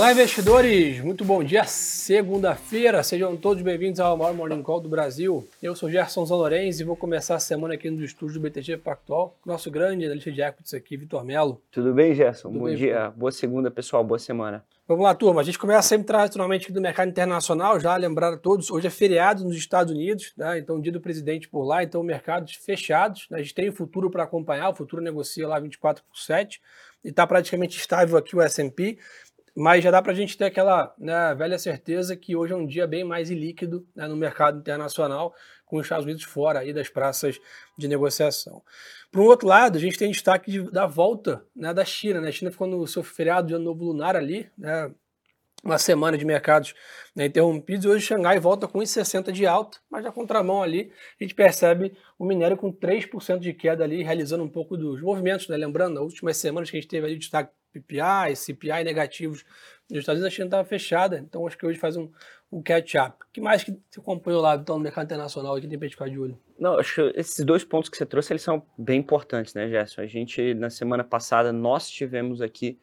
Olá, investidores! Muito bom dia, segunda-feira. Sejam todos bem-vindos ao maior Morning Call do Brasil. Eu sou Gerson Zanorenz e vou começar a semana aqui no estúdio do BTG Pactual. Nosso grande analista de equities aqui, Vitor Melo. Tudo bem, Gerson? Tudo bom bem, dia, boa segunda, pessoal, boa semana. Vamos lá, turma. A gente começa sempre tradicionalmente do mercado internacional, já lembrar a todos, hoje é feriado nos Estados Unidos, né? então dia do presidente por lá, então mercados fechados. Né? A gente tem o futuro para acompanhar, o futuro negocia lá 24 por 7 e está praticamente estável aqui o S&P. Mas já dá para a gente ter aquela né, velha certeza que hoje é um dia bem mais ilíquido né, no mercado internacional, com os Estados Unidos fora aí das praças de negociação. Por um outro lado, a gente tem destaque de, da volta né, da China. Né? A China ficou no seu feriado de ano novo lunar ali, né, uma semana de mercados né, interrompidos, hoje Xangai volta com 1,60 de alta, mas na contramão ali a gente percebe o minério com 3% de queda ali, realizando um pouco dos movimentos, né? lembrando, nas últimas semanas que a gente teve ali o destaque PPI, CPI negativos nos Estados Unidos, a China estava fechada, então acho que hoje faz um, um catch-up. O que mais que você acompanhou lá então, no mercado internacional que tem para ficar de olho? Não, acho que esses dois pontos que você trouxe, eles são bem importantes, né, Gerson? A gente, na semana passada, nós tivemos aqui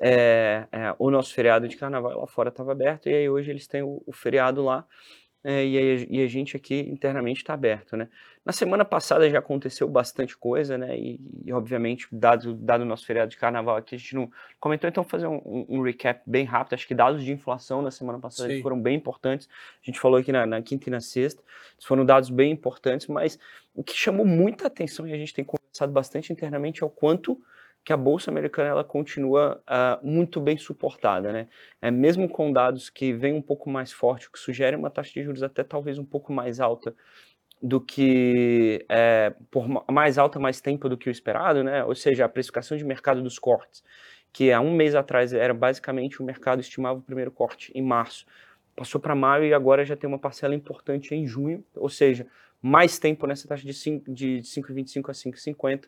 é, é, o nosso feriado de carnaval lá fora estava aberto, e aí hoje eles têm o, o feriado lá, é, e, a, e, a, gente aqui internamente está aberto, né? Na semana passada já aconteceu bastante coisa, né? E, e, obviamente, dado, dado o nosso feriado de carnaval aqui, a gente não comentou, então fazer um, um, um recap bem rápido. Acho que dados de inflação na semana passada foram bem importantes. A gente falou aqui na, na quinta e na sexta, foram dados bem importantes, mas o que chamou muita atenção e a gente tem conversado bastante internamente é o quanto que a bolsa americana ela continua uh, muito bem suportada, né? É, mesmo com dados que vêm um pouco mais forte, o que sugere uma taxa de juros até talvez um pouco mais alta do que é, por mais alta mais tempo do que o esperado, né? Ou seja, a precificação de mercado dos cortes, que há um mês atrás era basicamente o mercado estimava o primeiro corte em março, passou para maio e agora já tem uma parcela importante em junho, ou seja, mais tempo nessa taxa de 5,25 de 5,25 a 5,50.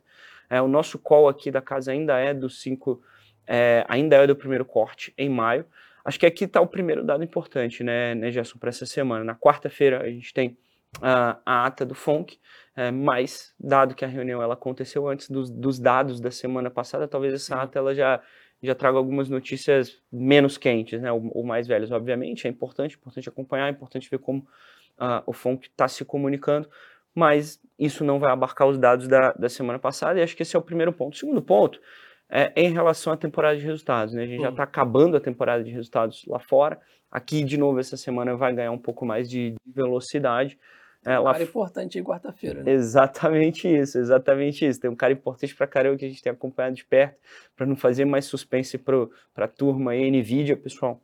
É, o nosso call aqui da casa ainda é do 5, é, ainda é do primeiro corte em maio. Acho que aqui está o primeiro dado importante, né, né Gerson, para essa semana. Na quarta-feira a gente tem uh, a ata do FONC, é, mas dado que a reunião ela aconteceu antes dos, dos dados da semana passada, talvez essa ata ela já já traga algumas notícias menos quentes, né, ou, ou mais velhas, obviamente, é importante, importante acompanhar, é importante ver como uh, o FONC está se comunicando, mas isso não vai abarcar os dados da, da semana passada, e acho que esse é o primeiro ponto. O segundo ponto é em relação à temporada de resultados. Né? A gente já está uhum. acabando a temporada de resultados lá fora. Aqui, de novo, essa semana vai ganhar um pouco mais de velocidade. É, um cara importante em quarta-feira. Né? Exatamente isso, exatamente isso. Tem um cara importante para caramba que a gente tem acompanhado de perto, para não fazer mais suspense para a turma aí, NVIDIA, pessoal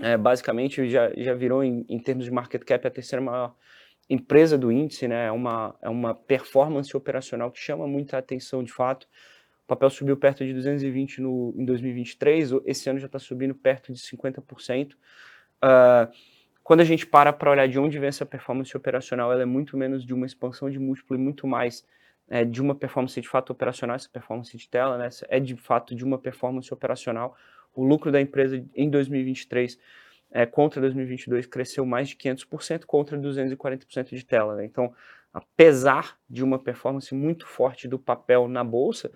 é, basicamente já, já virou, em, em, termos de market cap, a terceira maior empresa do índice, né? é, uma, é uma performance operacional que chama muita atenção de fato. O papel subiu perto de 220 no, em 2023, esse ano já está subindo perto de 50%. Uh, ah, quando a gente para para olhar de onde vem essa performance operacional, ela é muito menos de uma expansão de múltiplo e muito mais é, de uma performance de fato operacional, essa performance de tela, né? é de fato de uma performance operacional o lucro da empresa em 2023 é, contra 2022 cresceu mais de 500% contra 240% de tela. Né? Então, apesar de uma performance muito forte do papel na bolsa,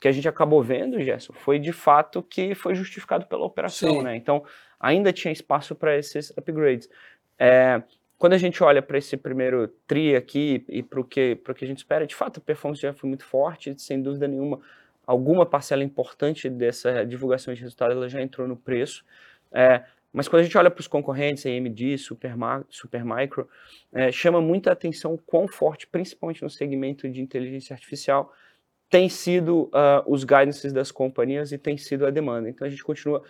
que a gente acabou vendo, Gerson, foi de fato que foi justificado pela operação. Né? Então, ainda tinha espaço para esses upgrades. É, quando a gente olha para esse primeiro tri aqui e para o que, que a gente espera, de fato a performance já foi muito forte, sem dúvida nenhuma alguma parcela importante dessa divulgação de resultado ela já entrou no preço. É, mas quando a gente olha para os concorrentes, AMD, Supermicro, é, chama muita atenção o quão forte, principalmente no segmento de inteligência artificial, tem sido uh, os guidances das companhias e tem sido a demanda. Então a gente continua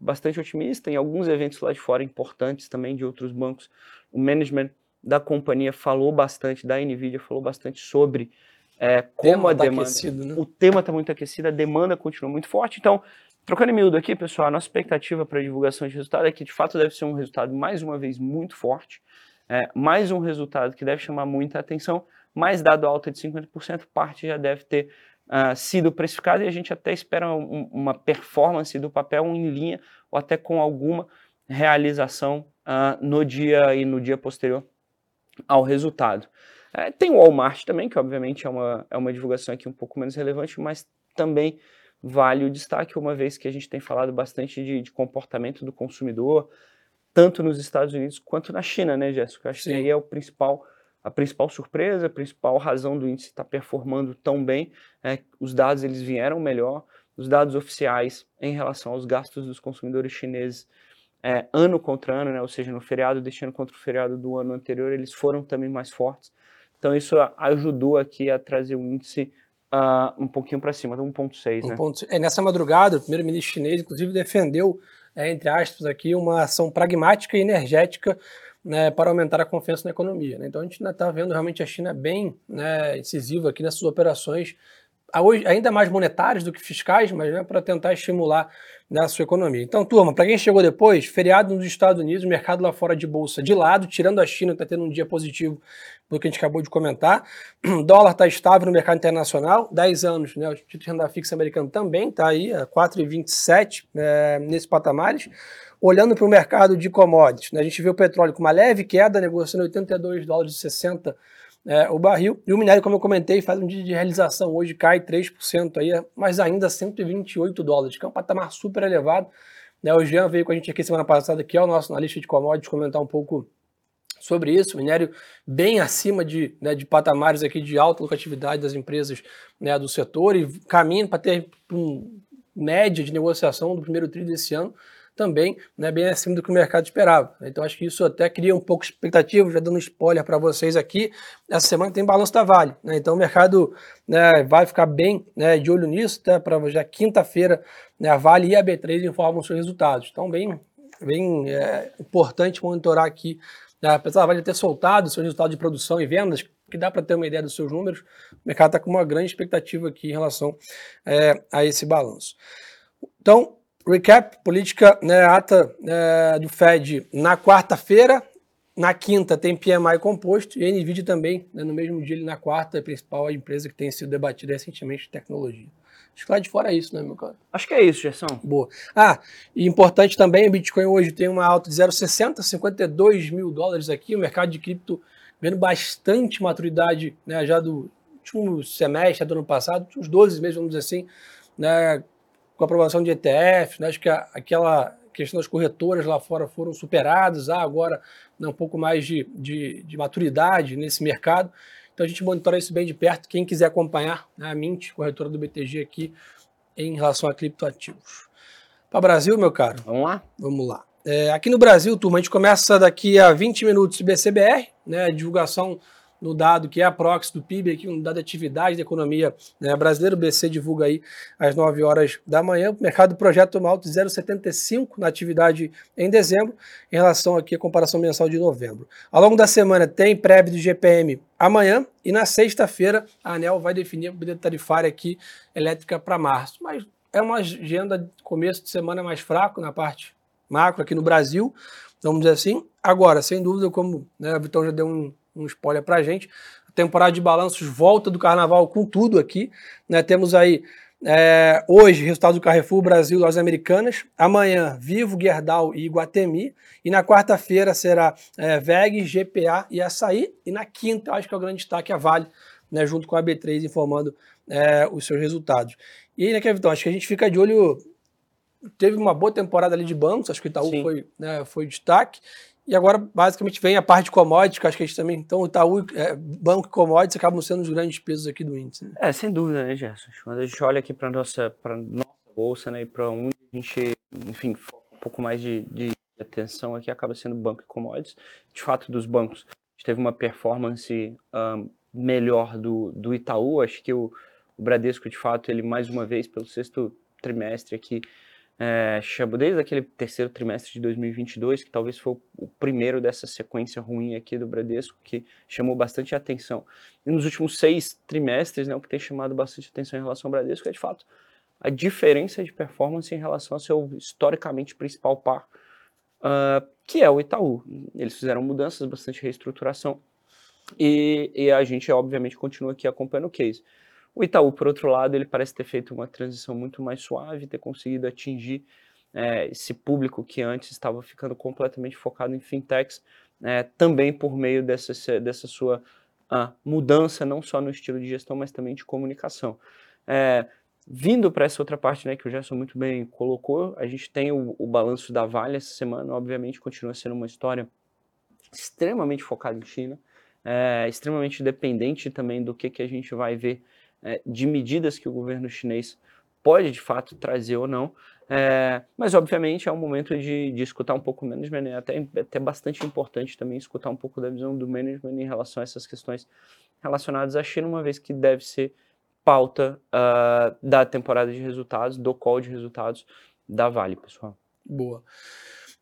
bastante otimista. Em alguns eventos lá de fora importantes também de outros bancos, o management da companhia falou bastante, da NVIDIA falou bastante sobre é, como a tá demanda. Aquecido, né? O tema está muito aquecido, a demanda continua muito forte. Então, trocando em miúdo aqui, pessoal, a nossa expectativa para a divulgação de resultado é que de fato deve ser um resultado mais uma vez muito forte, é, mais um resultado que deve chamar muita atenção, mas dado alta de 50%, parte já deve ter uh, sido precificada e a gente até espera um, uma performance do papel em linha ou até com alguma realização uh, no dia e no dia posterior ao resultado. É, tem o Walmart também, que obviamente é uma, é uma divulgação aqui um pouco menos relevante, mas também vale o destaque, uma vez que a gente tem falado bastante de, de comportamento do consumidor, tanto nos Estados Unidos quanto na China, né, Jéssica? Acho Sim. que aí é o principal, a principal surpresa, a principal razão do índice estar performando tão bem. É, os dados eles vieram melhor, os dados oficiais em relação aos gastos dos consumidores chineses é, ano contra ano, né, ou seja, no feriado deste ano contra o feriado do ano anterior, eles foram também mais fortes. Então isso ajudou aqui a trazer o índice uh, um pouquinho para cima, 1,6. Né? É, nessa madrugada, o primeiro-ministro chinês, inclusive, defendeu, é, entre aspas, aqui, uma ação pragmática e energética né, para aumentar a confiança na economia. Né? Então a gente ainda está vendo realmente a China bem né, incisiva aqui nessas operações ainda mais monetárias do que fiscais, mas né, para tentar estimular né, a sua economia. Então, turma, para quem chegou depois, feriado nos Estados Unidos, mercado lá fora de bolsa de lado, tirando a China, está tendo um dia positivo do que a gente acabou de comentar. O dólar está estável no mercado internacional, 10 anos, né, o título de renda fixa americano também está aí, a 4,27 é, nesses patamares. Olhando para o mercado de commodities, né, a gente vê o petróleo com uma leve queda, negociando 82 dólares e 60 é, o barril. E o minério, como eu comentei, faz um dia de realização hoje, cai 3% aí, mas ainda 128 dólares, que é um patamar super elevado. Né, o Jean veio com a gente aqui semana passada, que é o nosso analista de commodities, comentar um pouco sobre isso. Minério bem acima de, né, de patamares aqui de alta lucratividade das empresas né, do setor e caminho para ter um média de negociação do primeiro tri desse ano também né, bem acima do que o mercado esperava. Então acho que isso até cria um pouco de expectativa, já dando spoiler para vocês aqui. Essa semana tem balanço da Vale, né, então o mercado né, vai ficar bem né, de olho nisso, até para já quinta-feira né, a Vale e a B3 informam seus resultados. Então bem, bem é, importante monitorar aqui, né, apesar da Vale ter soltado seus resultados de produção e vendas, que dá para ter uma ideia dos seus números, o mercado está com uma grande expectativa aqui em relação é, a esse balanço. Então, Recap, política, né, ata é, do Fed na quarta-feira. Na quinta tem PMI composto e a NVIDIA também, né, no mesmo dia, na quarta, a principal empresa que tem sido debatida recentemente de tecnologia. Acho que lá de fora é isso, né, meu cara? Acho que é isso, Gerson. Boa. Ah, e importante também, o Bitcoin hoje tem uma alta de 0,60, 52 mil dólares aqui, o mercado de cripto vendo bastante maturidade né, já do último semestre do ano passado, uns 12 meses, vamos dizer assim, né, com a aprovação de ETF, né? acho que a, aquela questão das corretoras lá fora foram superadas, há agora né, um pouco mais de, de, de, maturidade nesse mercado. Então a gente monitora isso bem de perto. Quem quiser acompanhar né, a Mint, corretora do BTG aqui, em relação a criptoativos. Para o Brasil, meu caro? Vamos lá? Vamos lá. É, aqui no Brasil, turma, a gente começa daqui a 20 minutos BCBR, né, divulgação no dado que é a proxy do PIB, aqui um dado de atividade da economia né, brasileira, o BC divulga aí às 9 horas da manhã, o mercado projeta uma alta de 0,75 na atividade em dezembro, em relação aqui à comparação mensal de novembro. Ao longo da semana tem prévio do GPM amanhã e na sexta-feira a ANEL vai definir a medida tarifária aqui elétrica para março, mas é uma agenda de começo de semana mais fraco na parte macro aqui no Brasil, vamos dizer assim. Agora, sem dúvida, como né, o Vitão já deu um um spoiler para a gente. A temporada de balanços volta do carnaval com tudo aqui. Né? Temos aí é, hoje resultado do Carrefour Brasil Lojas Americanas. Amanhã, Vivo, Gerdau e Iguatemi. E na quarta-feira será é, VEG, GPA e Açaí. E na quinta, acho que é o grande destaque, a Vale, né, junto com a B3, informando é, os seus resultados. E aí, né, Kevin, acho que a gente fica de olho. Teve uma boa temporada ali de bancos, acho que o Itaú foi, né, foi destaque. E agora, basicamente, vem a parte de commodities, que acho que a gente também. Então, o Itaú, é, banco e commodities acabam sendo os grandes pesos aqui do índice. Né? É, sem dúvida, né, Gerson? Quando a gente olha aqui para nossa, nossa bolsa, né, e para onde a gente, enfim, um pouco mais de, de atenção aqui, acaba sendo banco e commodities. De fato, dos bancos, a gente teve uma performance um, melhor do, do Itaú. Acho que o, o Bradesco, de fato, ele mais uma vez, pelo sexto trimestre aqui, é, desde aquele terceiro trimestre de 2022, que talvez foi o primeiro dessa sequência ruim aqui do Bradesco, que chamou bastante atenção. E nos últimos seis trimestres, né, o que tem chamado bastante atenção em relação ao Bradesco é, de fato, a diferença de performance em relação ao seu historicamente principal par, uh, que é o Itaú. Eles fizeram mudanças, bastante reestruturação, e, e a gente, obviamente, continua aqui acompanhando o case. O Itaú, por outro lado, ele parece ter feito uma transição muito mais suave, ter conseguido atingir é, esse público que antes estava ficando completamente focado em fintechs, é, também por meio dessa, dessa sua uh, mudança, não só no estilo de gestão, mas também de comunicação. É, Vindo para essa outra parte, né, que o Gerson muito bem colocou, a gente tem o, o balanço da Vale essa semana, obviamente continua sendo uma história extremamente focada em China, é, extremamente dependente também do que, que a gente vai ver é, de medidas que o governo chinês pode de fato trazer ou não. É, mas obviamente é um momento de, de escutar um pouco o management, é até, até bastante importante também escutar um pouco da visão do management em relação a essas questões relacionadas à China, uma vez que deve ser pauta uh, da temporada de resultados, do call de resultados da Vale, pessoal. Boa.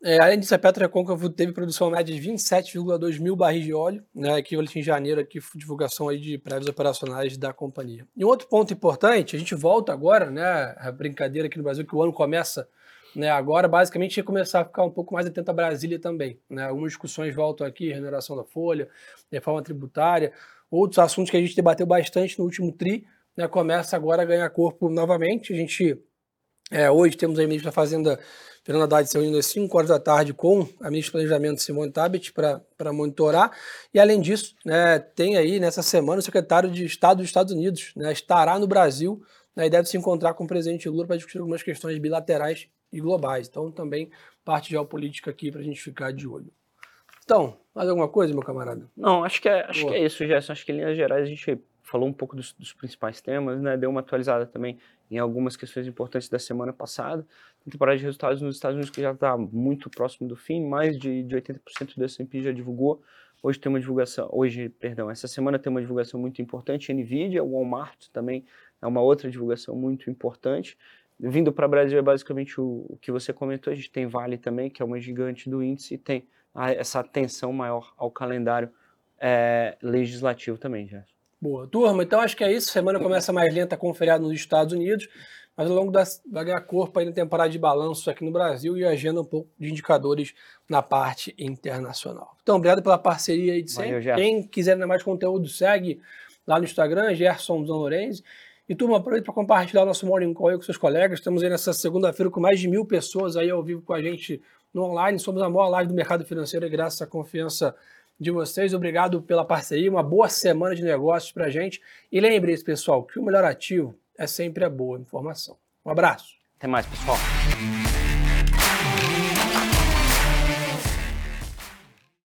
É, além disso, a PetroRecôncavo teve produção média de 27,2 mil barris de óleo, né, equivalente em janeiro, aqui, divulgação aí de prévios operacionais da companhia. E um outro ponto importante, a gente volta agora, né, a brincadeira aqui no Brasil, que o ano começa né, agora, basicamente, ia começar a ficar um pouco mais atento a Brasília também. Né, algumas discussões voltam aqui, remuneração da folha, reforma tributária, outros assuntos que a gente debateu bastante no último TRI, né, começa agora a ganhar corpo novamente. A gente, é, hoje temos a ministra da Fazenda Fernanda Haddad se reunindo às 5 horas da tarde com a ministra do Planejamento Simone Tabet para monitorar. E além disso, né, tem aí nessa semana o secretário de Estado dos Estados Unidos, né, estará no Brasil né, e deve se encontrar com o presidente Lula para discutir algumas questões bilaterais e globais. Então também parte geopolítica aqui para a gente ficar de olho. Então, mais alguma coisa, meu camarada? Não, acho que é, acho que é isso, Gerson. Acho que em linhas gerais a gente falou um pouco dos, dos, principais temas, né? Deu uma atualizada também em algumas questões importantes da semana passada. A temporada de resultados nos Estados Unidos que já está muito próximo do fim, mais de, de 80% do S&P já divulgou. Hoje tem uma divulgação, hoje, perdão, essa semana tem uma divulgação muito importante, Nvidia, Walmart também é uma outra divulgação muito importante. Vindo para o Brasil é basicamente o, o, que você comentou, a gente tem Vale também, que é uma gigante do índice, e tem a, essa atenção maior ao calendário é, legislativo também, já. Boa. Turma, então acho que é isso. Semana começa mais lenta com o feriado nos Estados Unidos, mas ao longo da ganhar corpo aí na temporada de balanço aqui no Brasil e agenda um pouco de indicadores na parte internacional. Então, obrigado pela parceria aí de sempre. Valeu, Quem quiser mais conteúdo, segue lá no Instagram, Gerson Lorenzi. E turma, aproveita para compartilhar o nosso Morning Call com seus colegas. Estamos aí nessa segunda-feira com mais de mil pessoas aí ao vivo com a gente no online. Somos a maior live do mercado financeiro e graças à confiança de vocês. Obrigado pela parceria, uma boa semana de negócios para gente. E lembre-se, pessoal, que o melhor ativo é sempre a boa informação. Um abraço. Até mais, pessoal.